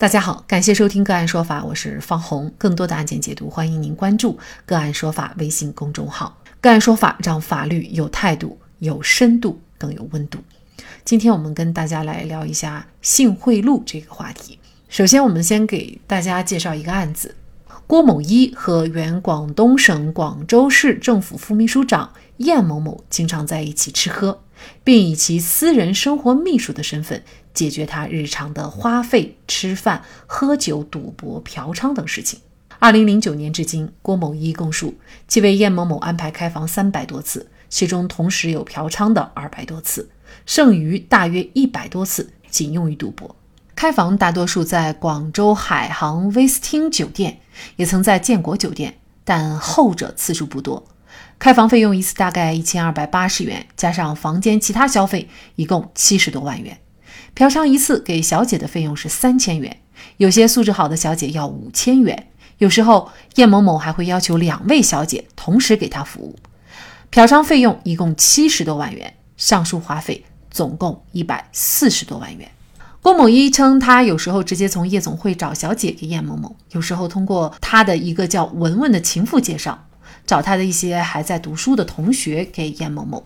大家好，感谢收听个案说法，我是方红。更多的案件解读，欢迎您关注个案说法微信公众号。个案说法让法律有态度、有深度、更有温度。今天我们跟大家来聊一下性贿赂这个话题。首先，我们先给大家介绍一个案子：郭某一和原广东省广州市政府副秘书长晏某某经常在一起吃喝，并以其私人生活秘书的身份。解决他日常的花费、吃饭、喝酒、赌博、嫖娼等事情。二零零九年至今，郭某一供述，其为燕某某安排开房三百多次，其中同时有嫖娼的二百多次，剩余大约一百多次仅用于赌博。开房大多数在广州海航威斯汀酒店，也曾在建国酒店，但后者次数不多。开房费用一次大概一千二百八十元，加上房间其他消费，一共七十多万元。嫖娼一次给小姐的费用是三千元，有些素质好的小姐要五千元。有时候叶某某还会要求两位小姐同时给他服务。嫖娼费用一共七十多万元，上述花费总共一百四十多万元。郭某一称，他有时候直接从夜总会找小姐给叶某某，有时候通过他的一个叫文文的情妇介绍，找他的一些还在读书的同学给叶某某。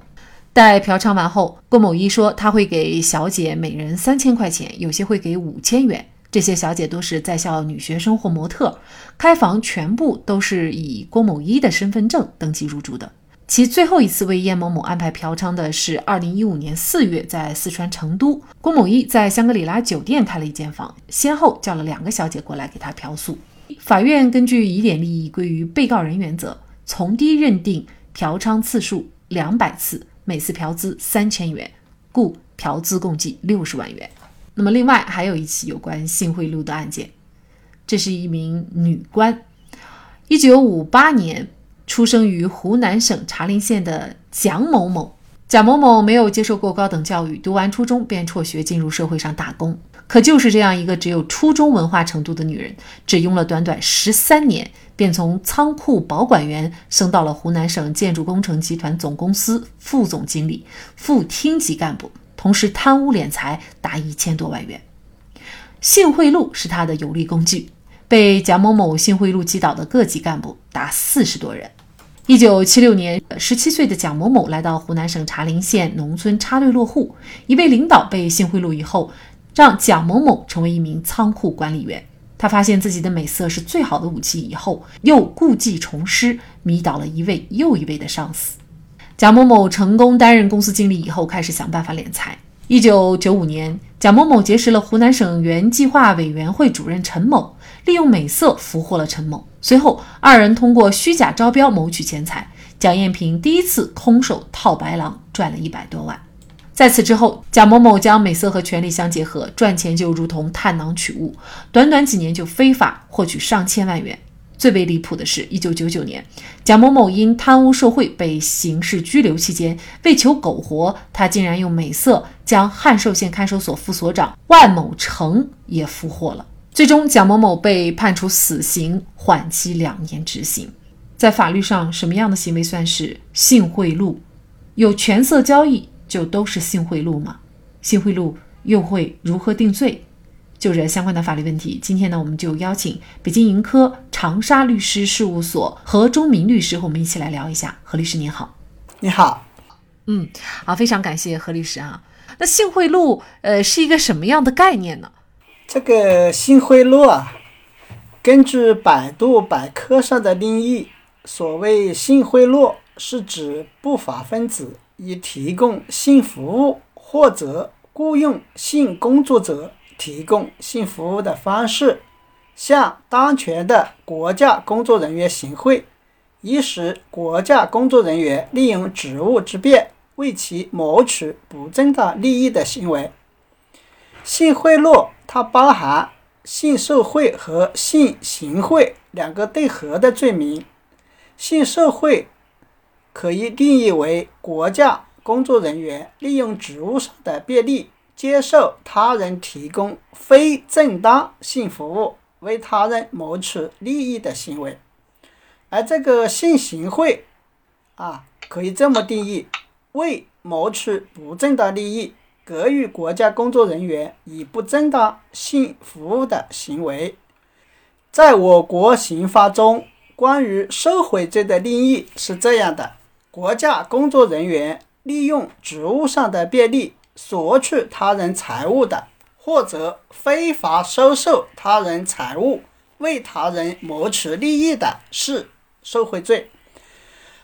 待嫖娼完后，郭某一说他会给小姐每人三千块钱，有些会给五千元。这些小姐都是在校女学生或模特，开房全部都是以郭某一的身份证登记入住的。其最后一次为叶某某安排嫖娼的是二零一五年四月，在四川成都，郭某一在香格里拉酒店开了一间房，先后叫了两个小姐过来给他嫖宿。法院根据疑点利益归于被告人原则，从低认定嫖娼次数两百次。每次嫖资三千元，故嫖资共计六十万元。那么，另外还有一起有关性贿赂的案件，这是一名女官，一九五八年出生于湖南省茶陵县的蒋某某。蒋某某没有接受过高等教育，读完初中便辍学进入社会上打工。可就是这样一个只有初中文化程度的女人，只用了短短十三年。便从仓库保管员升到了湖南省建筑工程集团总公司副总经理、副厅级干部，同时贪污敛财达一千多万元。性贿赂是他的有力工具，被蒋某某性贿赂击倒的各级干部达四十多人。一九七六年，十七岁的蒋某某来到湖南省茶陵县农村插队落户，一位领导被性贿赂以后，让蒋某某成为一名仓库管理员。他发现自己的美色是最好的武器，以后又故技重施，迷倒了一位又一位的上司。蒋某某成功担任公司经理以后，开始想办法敛财。一九九五年，蒋某某结识了湖南省原计划委员会主任陈某，利用美色俘获了陈某。随后，二人通过虚假招标谋取钱财。蒋艳萍第一次空手套白狼，赚了一百多万。在此之后，蒋某某将美色和权力相结合，赚钱就如同探囊取物，短短几年就非法获取上千万元。最为离谱的是，一九九九年，蒋某某因贪污受贿被刑事拘留期间，为求苟活，他竟然用美色将汉寿县看守所副所长万某成也俘获了。最终，蒋某某被判处死刑，缓期两年执行。在法律上，什么样的行为算是性贿赂？有权色交易。就都是性贿赂吗？性贿赂又会如何定罪？就这相关的法律问题，今天呢，我们就邀请北京盈科长沙律师事务所何忠明律师和我们一起来聊一下。何律师您好，你好，嗯，好，非常感谢何律师啊。那性贿赂，呃，是一个什么样的概念呢？这个性贿赂啊，根据百度百科上的定义，所谓性贿赂，是指不法分子。以提供性服务或者雇佣性工作者提供性服务的方式，向当权的国家工作人员行贿，以使国家工作人员利用职务之便为其谋取不正当利益的行为。性贿赂它包含性受贿和性行贿两个对合的罪名。性受贿。可以定义为国家工作人员利用职务上的便利，接受他人提供非正当性服务，为他人谋取利益的行为。而这个性行贿，啊，可以这么定义：为谋取不正当利益，给予国家工作人员以不正当性服务的行为。在我国刑法中，关于受贿罪的定义是这样的：国家工作人员利用职务上的便利索取他人财物的，或者非法收受他人财物为他人谋取利益的，是受贿罪。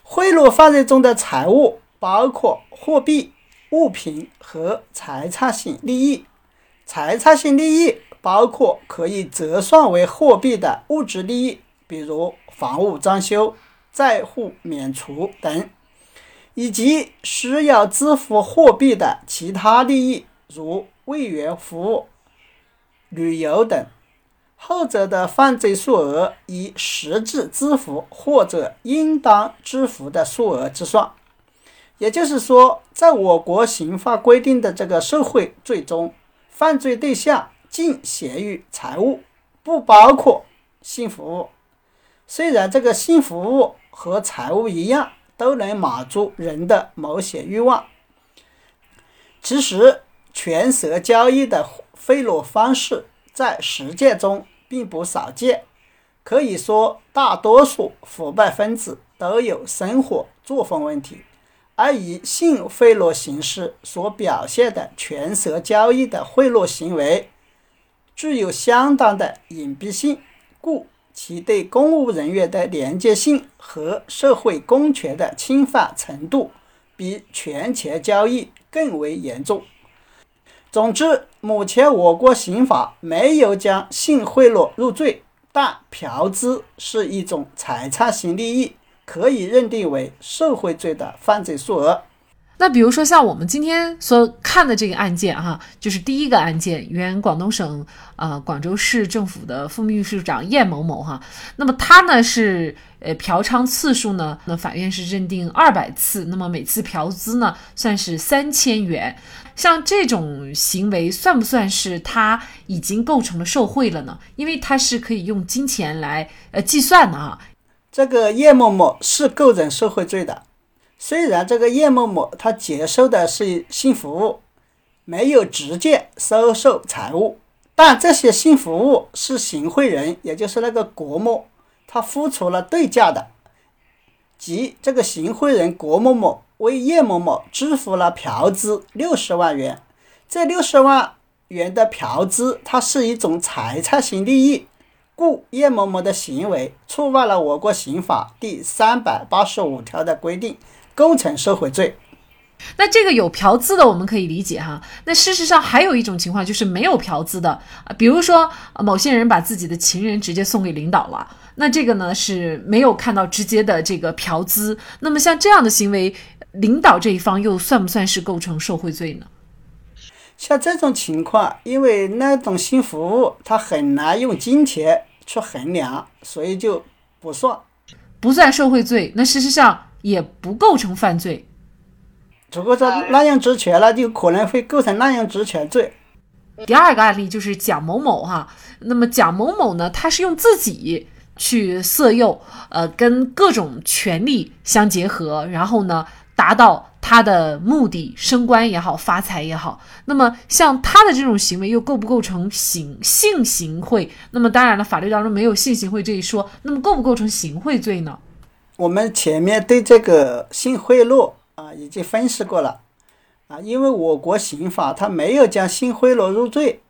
贿赂犯罪中的财物包括货币、物品和财产性利益。财产性利益。包括可以折算为货币的物质利益，比如房屋装修、债户免除等，以及需要支付货币的其他利益，如会员服务、旅游等。后者的犯罪数额以实际支付或者应当支付的数额计算。也就是说，在我国刑法规定的这个受贿罪中，犯罪对象。仅限于财务，不包括性服务。虽然这个性服务和财务一样，都能满足人的某些欲望，其实权色交易的贿赂方式在实践中并不少见。可以说，大多数腐败分子都有生活作风问题，而以性贿赂形式所表现的权色交易的贿赂行为。具有相当的隐蔽性，故其对公务人员的廉洁性和社会公权的侵犯程度，比权钱交易更为严重。总之，目前我国刑法没有将性贿赂入罪，但嫖资是一种财产性利益，可以认定为受贿罪的犯罪数额。那比如说像我们今天所看的这个案件哈，就是第一个案件，原广东省啊广州市政府的副秘书长叶某某哈，那么他呢是呃嫖娼次数呢，那法院是认定二百次，那么每次嫖资呢算是三千元，像这种行为算不算是他已经构成了受贿了呢？因为他是可以用金钱来呃计算的啊，这个叶某某是构成受贿罪的。虽然这个叶某某他接受的是性服务，没有直接收受财物，但这些性服务是行贿人，也就是那个郭某，他付出了对价的，即这个行贿人郭某某为叶某某支付了嫖资六十万元。这六十万元的嫖资，它是一种财产性利益，故叶某某的行为触犯了我国刑法第三百八十五条的规定。构成受贿罪，那这个有嫖资的我们可以理解哈。那事实上还有一种情况就是没有嫖资的啊，比如说某些人把自己的情人直接送给领导了，那这个呢是没有看到直接的这个嫖资。那么像这样的行为，领导这一方又算不算是构成受贿罪呢？像这种情况，因为那种性服务它很难用金钱去衡量，所以就不算，不算受贿罪。那事实上。也不构成犯罪。只不过在滥用职权了，就可能会构成滥用职权罪。第二个案例就是蒋某某哈，那么蒋某某呢，他是用自己去色诱，呃，跟各种权力相结合，然后呢，达到他的目的，升官也好，发财也好。那么像他的这种行为，又构不构成行性行贿？那么当然了，法律当中没有性行贿这一说，那么构不构成行贿罪呢？我们前面对这个性贿赂啊已经分析过了啊，因为我国刑法它没有将性贿赂入罪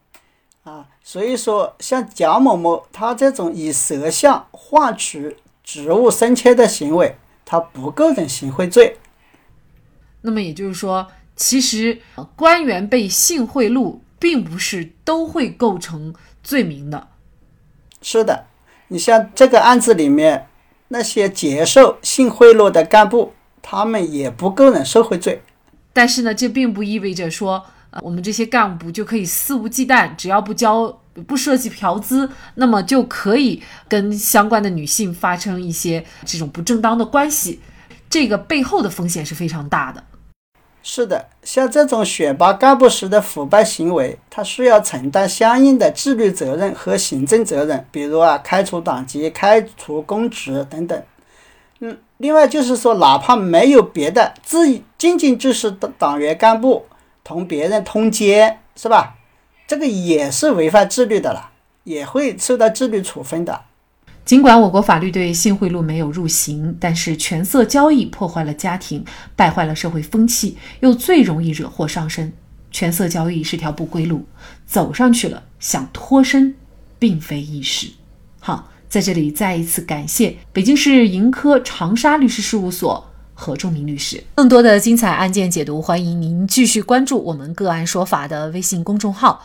啊，所以说像蒋某某他这种以色相换取职务升迁的行为，他不构成行贿罪。那么也就是说，其实官员被性贿赂，并不是都会构成罪名的。是的，你像这个案子里面。那些接受性贿赂的干部，他们也不构成受贿罪。但是呢，这并不意味着说，呃，我们这些干部就可以肆无忌惮，只要不交、不涉及嫖资，那么就可以跟相关的女性发生一些这种不正当的关系。这个背后的风险是非常大的。是的，像这种选拔干部时的腐败行为，他需要承担相应的纪律责任和行政责任，比如啊，开除党籍、开除公职等等。嗯，另外就是说，哪怕没有别的，自仅仅就是党党员干部，同别人通奸，是吧？这个也是违反纪律的了，也会受到纪律处分的。尽管我国法律对性贿赂没有入刑，但是权色交易破坏了家庭，败坏了社会风气，又最容易惹祸上身。权色交易是条不归路，走上去了，想脱身，并非易事。好，在这里再一次感谢北京市盈科长沙律师事务所何仲明律师。更多的精彩案件解读，欢迎您继续关注我们“个案说法”的微信公众号。